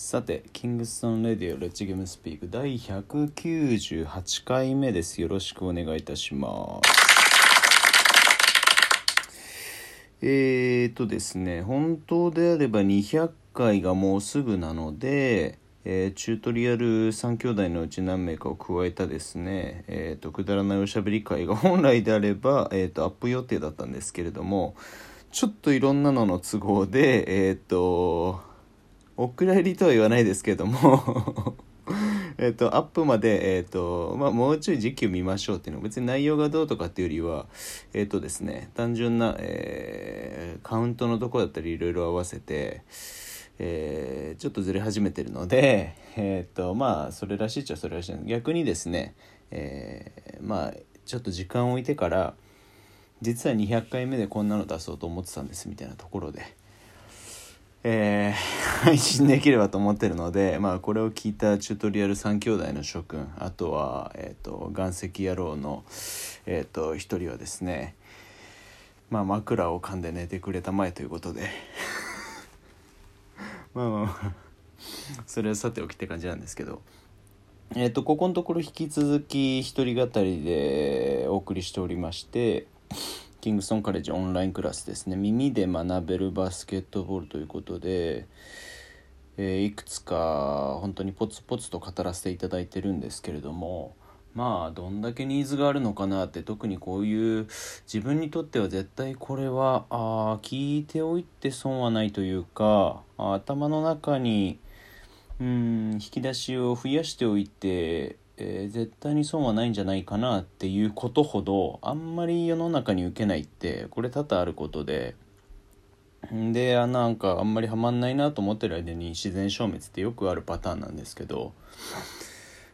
さて、キングストンレディオレッチゲームスピーク第198回目です。よろしくお願いいたします。えーとですね、本当であれば200回がもうすぐなので、えーチュートリアル3兄弟のうち何名かを加えたですね、えーとくだらないおしゃべり会が本来であれば、えーとアップ予定だったんですけれどもちょっといろんなのの都合でえっ、とお蔵入りとは言わないですけども。えっとアップまで、えっとまあ、もうちょい時期を見ましょうっていうの。は別に内容がどうとかっていうよりはえっ、とですね単純な、えーカウントのとこだったりいろいろ合わせて、えーちょっとずれ始めてるのでえっ、とまあそれらしいっちゃそれらしい。逆にですね、えーまあちょっと時間を置いてから実は200回目でこんなの出そうと思ってたんですみたいなところで。えー配信できればと思ってるので、まあ、これを聞いたチュートリアル3兄弟の諸君あとは、えー、と岩石野郎の、えー、と一人はですね、まあ、枕を噛んで寝てくれたまえということで まあまあまあそれはさておきって感じなんですけど。えー、とここのところ引き続き一人語りでお送りしておりましてキングストンカレッジオンラインクラスですね。耳で学べるバスケットボールということで、えーいくつか本当にポツポツと語らせていただいてるんですけれどもまあどんだけニーズがあるのかなって特にこういう自分にとっては絶対これはあ聞いておいて損はないというか頭の中にうん引き出しを増やしておいて、えー絶対に損はないんじゃないかなっていうことほどあんまり世の中に受けないってこれ多々あることで。んであなんかあんまりハマんないなと思ってる間に自然消滅ってよくあるパターンなんですけど。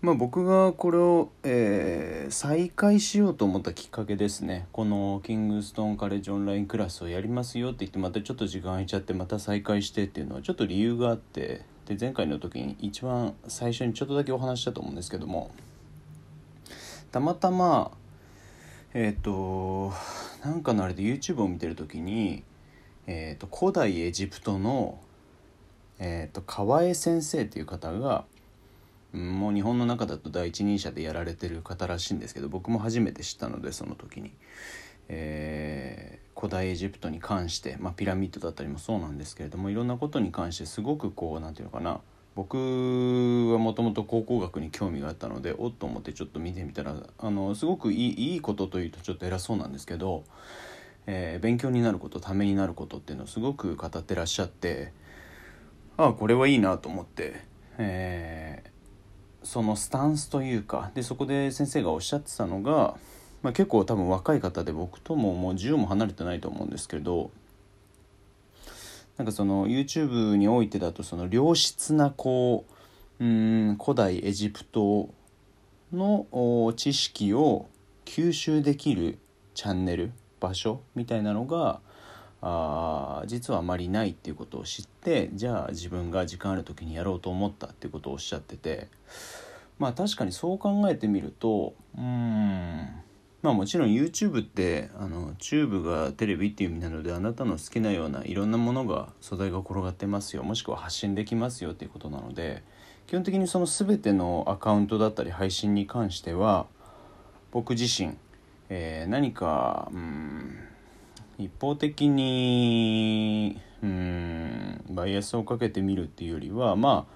まあ僕がこれを、えー再開しようと思ったきっかけですね。このキングストーンカレッジオンラインクラスをやりますよって言ってまたちょっと時間空いちゃってまた再開してっていうのはちょっと理由があって。で前回の時に一番最初にちょっとだけお話したと思うんですけどもたまたまえっ、となんかのあれで YouTube を見てる時に、えー、と古代エジプトの、えー、と川江先生っていう方がもう日本の中だと第一人者でやられてる方らしいんですけど僕も初めて知ったのでその時に、えー古代エジプトに関して、まあ、ピラミッドだったりもそうなんですけれどもいろんなことに関してすごくこうなんていうのかな僕はもともと考古学に興味があったのでおっと思ってちょっと見てみたらあのすごくいいいいことというとちょっと偉そうなんですけど、えー勉強になることためになることっていうのをすごく語ってらっしゃってああこれはいいなと思って、えーそのスタンスというかでそこで先生がおっしゃってたのが、まあ、結構多分若い方で僕とももう10も離れてないと思うんですけどなんかその YouTube においてだとその良質なこううん古代エジプトの知識を吸収できるチャンネル場所みたいなのがあ実はあまりないっていうことを知ってじゃあ自分が時間ある時にやろうと思ったっていうことをおっしゃっててまあ確かにそう考えてみるとうんまあもちろん YouTube ってあのチューブがテレビっていう意味なのであなたの好きなようないろんなものが素材が転がってますよ。もしくは発信できますよっていうことなので基本的にその全てのアカウントだったり配信に関しては僕自身、えー何かうん一方的にうんバイアスをかけてみるっていうよりはま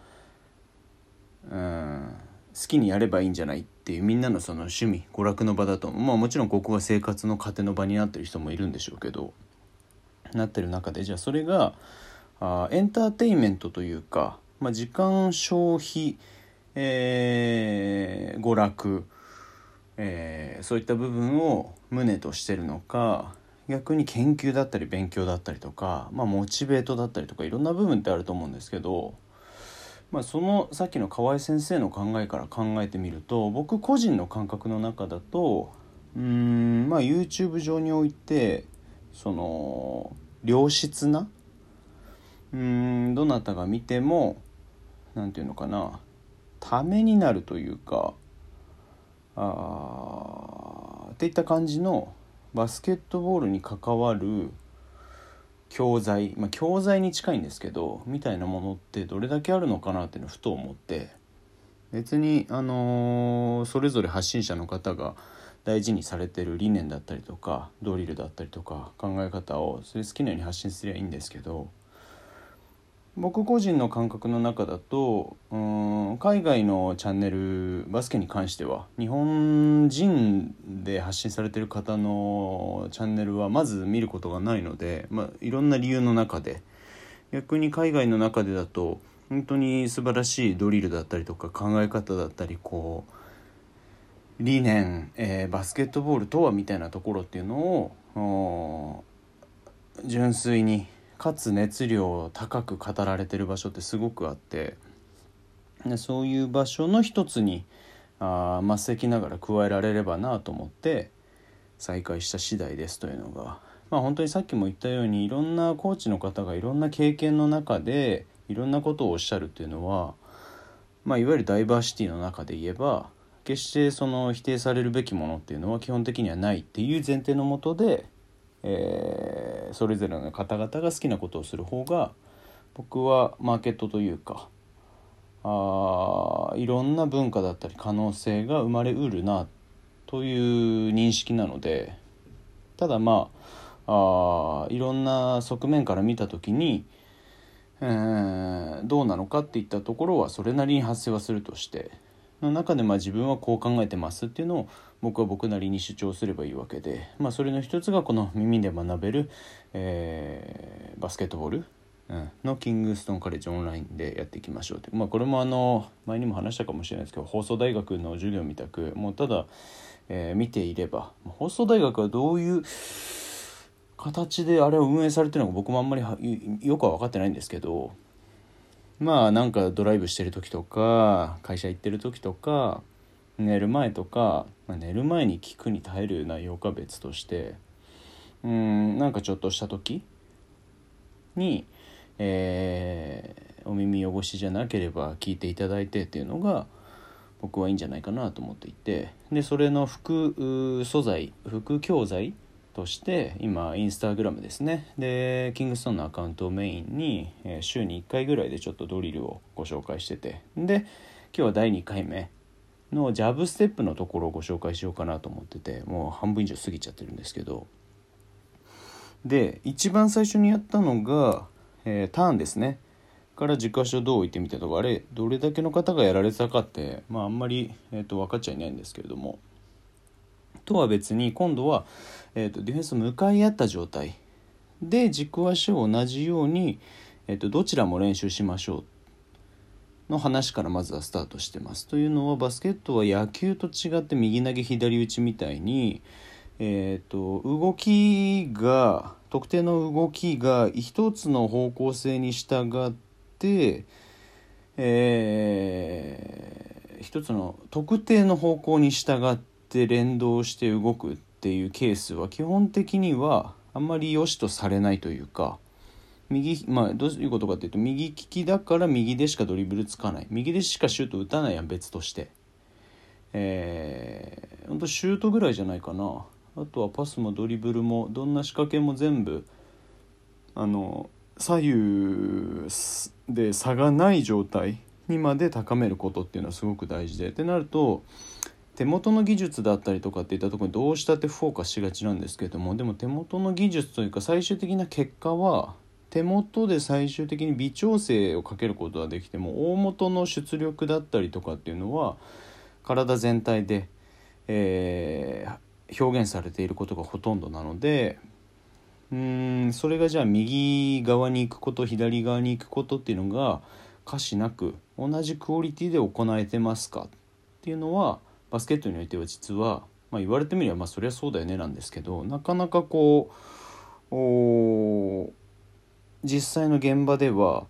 あうん好きにやればいいんじゃないってていうみんなのその趣味娯楽の場だとまあもちろんここが生活の糧の場になってる人もいるんでしょうけどなってる中でじゃあそれがあエンターテインメントというか、まあ、時間消費、えー娯楽、えーそういった部分を旨としてるのか逆に研究だったり勉強だったりとか、まあ、モチベートだったりとかいろんな部分ってあると思うんですけど、まあ、そのさっきの河合先生の考えから考えてみると僕個人の感覚の中だとうんまあ YouTube 上においてその良質なうんどなたが見ても何て言うのかなためになるというかあーっていった感じのバスケットボールに関わる教材、まあ、教材に近いんですけどみたいなものってどれだけあるのかなっていうのをふと思って別にあのーそれぞれ発信者の方が大事にされてる理念だったりとかドリルだったりとか考え方をそれ好きなように発信すればいいんですけど僕個人の感覚の中だとうん海外のチャンネルバスケに関しては日本人で発信されてる方のチャンネルはまず見ることがないので、まあ、いろんな理由の中で逆に海外の中でだと本当に素晴らしいドリルだったりとか考え方だったりこう理念、えーバスケットボールとはみたいなところっていうのを純粋にかつ熱量高く語られてる場所ってすごくあってでそういう場所の一つにあ末席ながら加えられればなと思って再開した次第ですというのが。まあ本当にさっきも言ったようにいろんなコーチの方がいろんな経験の中でいろんなことをおっしゃるっていうのは、まあ、いわゆるダイバーシティの中で言えば決してその否定されるべきものっていうのは基本的にはないっていう前提のもとで、えーそれぞれの方々が好きなことをする方が僕はマーケットというかあいろんな文化だったり可能性が生まれうるなという認識なのでただまああいろんな側面から見た時に、えーどうなのかっていったところはそれなりに発生はするとしての中でまあ自分はこう考えてますっていうのを僕は僕なりに主張すればいいわけで、まあ、それの一つがこの耳で学べる、えーバスケットボール、うん、のキングストンカレッジオンラインでやっていきましょうって、まあ、これもあの前にも話したかもしれないですけど放送大学の授業みたくもうただ、えー見ていれば放送大学はどういう形であれを運営されてるのか僕もあんまりよくは分かってないんですけどまあなんかドライブしてる時とか会社行ってる時とか寝る前とか、まあ、寝る前に聞くに耐える内容か別としてうんなんかちょっとした時に、えーお耳汚しじゃなければ聞いていただいてっていうのが僕はいいんじゃないかなと思っていてでそれの副素材副教材として今インスタグラムですね。でキングストーンのアカウントをメインに、えー週に1回ぐらいでちょっとドリルをご紹介しててで今日は第2回目のジャブステップのところをご紹介しようかなと思っててもう半分以上過ぎちゃってるんですけど。で一番最初にやったのが、えーターンですね。から軸足をどう置いてみたとかあれどれだけの方がやられてたかって、まあ、あんまり、えー、と分かっちゃいないんですけれども。とは別に今度は、えー、とディフェンス向かい合った状態。で軸足を同じように、えー、とどちらも練習しましょう。の話からまずはスタートしてます。というのはバスケットは野球と違って右投げ左打ちみたいに、えー、と動きが特定の動きが一つの方向性に従って、えー一つの特定の方向に従って連動して動くっていうケースは基本的にはあんまり良しとされないというか右まあどういうことかっていうと右利きだから右でしかドリブルつかない。右でしかシュート打たないやん別として。えー、ほんとシュートぐらいじゃないかな。あとはパスもドリブルもどんな仕掛けも全部あの左右で差がない状態にまで高めることっていうのはすごく大事で。ってなると手元の技術だったりとかっていったところにどうしたってフォーカスしがちなんですけどもでも手元の技術というか最終的な結果は手元で最終的に微調整をかけることができても大元の出力だったりとかっていうのは体全体で、えー表現されていることがほとんどなのでうんそれがじゃあ右側に行くこと左側に行くことっていうのが可視なく同じクオリティで行えてますかっていうのはバスケットにおいては実は、まあ、言われてみればまあそりゃそうだよねなんですけどなかなかこう実際の現場では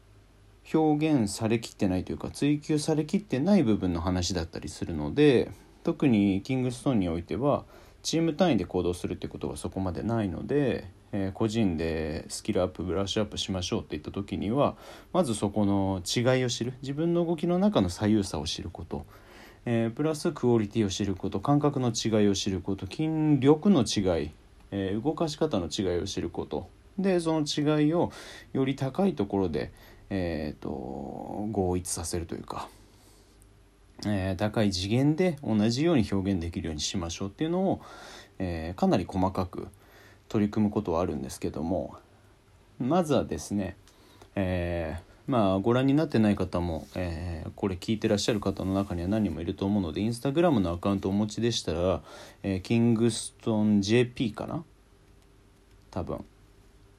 表現されきってないというか追求されきってない部分の話だったりするので特にキングストーンにおいてはチーム単位で行動するってことがそこまでないので、えー個人でスキルアップブラッシュアップしましょうっていった時にはまずそこの違いを知る。自分の動きの中の左右差を知ること、えープラスクオリティを知ること。感覚の違いを知ること。筋力の違い、えー動かし方の違いを知ること。でその違いをより高いところで、えーと、合一させるというか、えー、高い次元で同じように表現できるようにしましょうっていうのを、えー、かなり細かく取り組むことはあるんですけどもまずはですね、えーまあご覧になってない方も、えー、これ聞いてらっしゃる方の中には何人もいると思うのでインスタグラムのアカウントをお持ちでしたら、えー、キングストン JP かな？多分。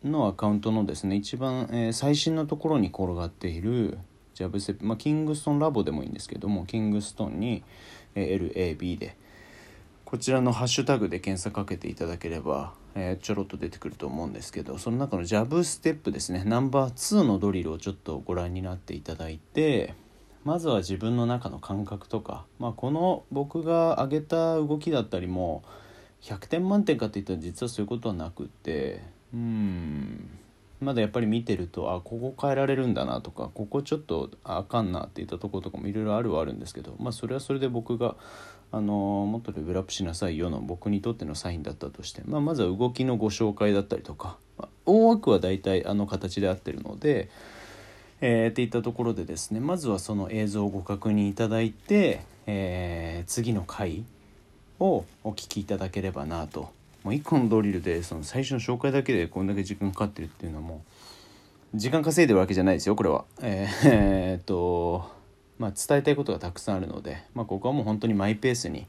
のアカウントのですね一番、えー、最新のところに転がっているジャブセまあ、キングストンラボでもいいんですけどもキングストンに、え、LAB でこちらのハッシュタグで検索かけていただければ、えー、ちょろっと出てくると思うんですけどその中のジャブステップですねナンバー2のドリルをちょっとご覧になっていただいてまずは自分の中の感覚とか、まあ、この僕が挙げた動きだったりも100点満点かっていったら実はそういうことはなくってうん。まだやっぱり見てるとあここ変えられるんだなとかここちょっとあかんなっていったところとかもいろいろあるはあるんですけどまあそれはそれで僕があのもっとレベルアップしなさいよの僕にとってのサインだったとして、まあ、まずは動きのご紹介だったりとか、まあ、大枠は大体あの形で合ってるので、えー、っていったところでですねまずはその映像をご確認いただいて、えー、次の回をお聞きいただければなともう1個のドリルでその最初の紹介だけでこんだけ時間かかってるっていうのはもう時間稼いでるわけじゃないですよこれは。えー、え、っとまあ、伝えたいことがたくさんあるので、まあ、ここはもう本当にマイペースに、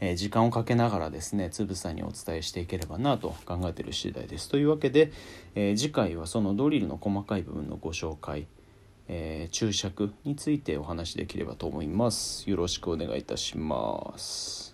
え、時間をかけながらですねつぶさにお伝えしていければなと考えている次第です。というわけで、え、次回はそのドリルの細かい部分のご紹介、えー、注釈についてお話しできればと思います。よろしくお願いいたします。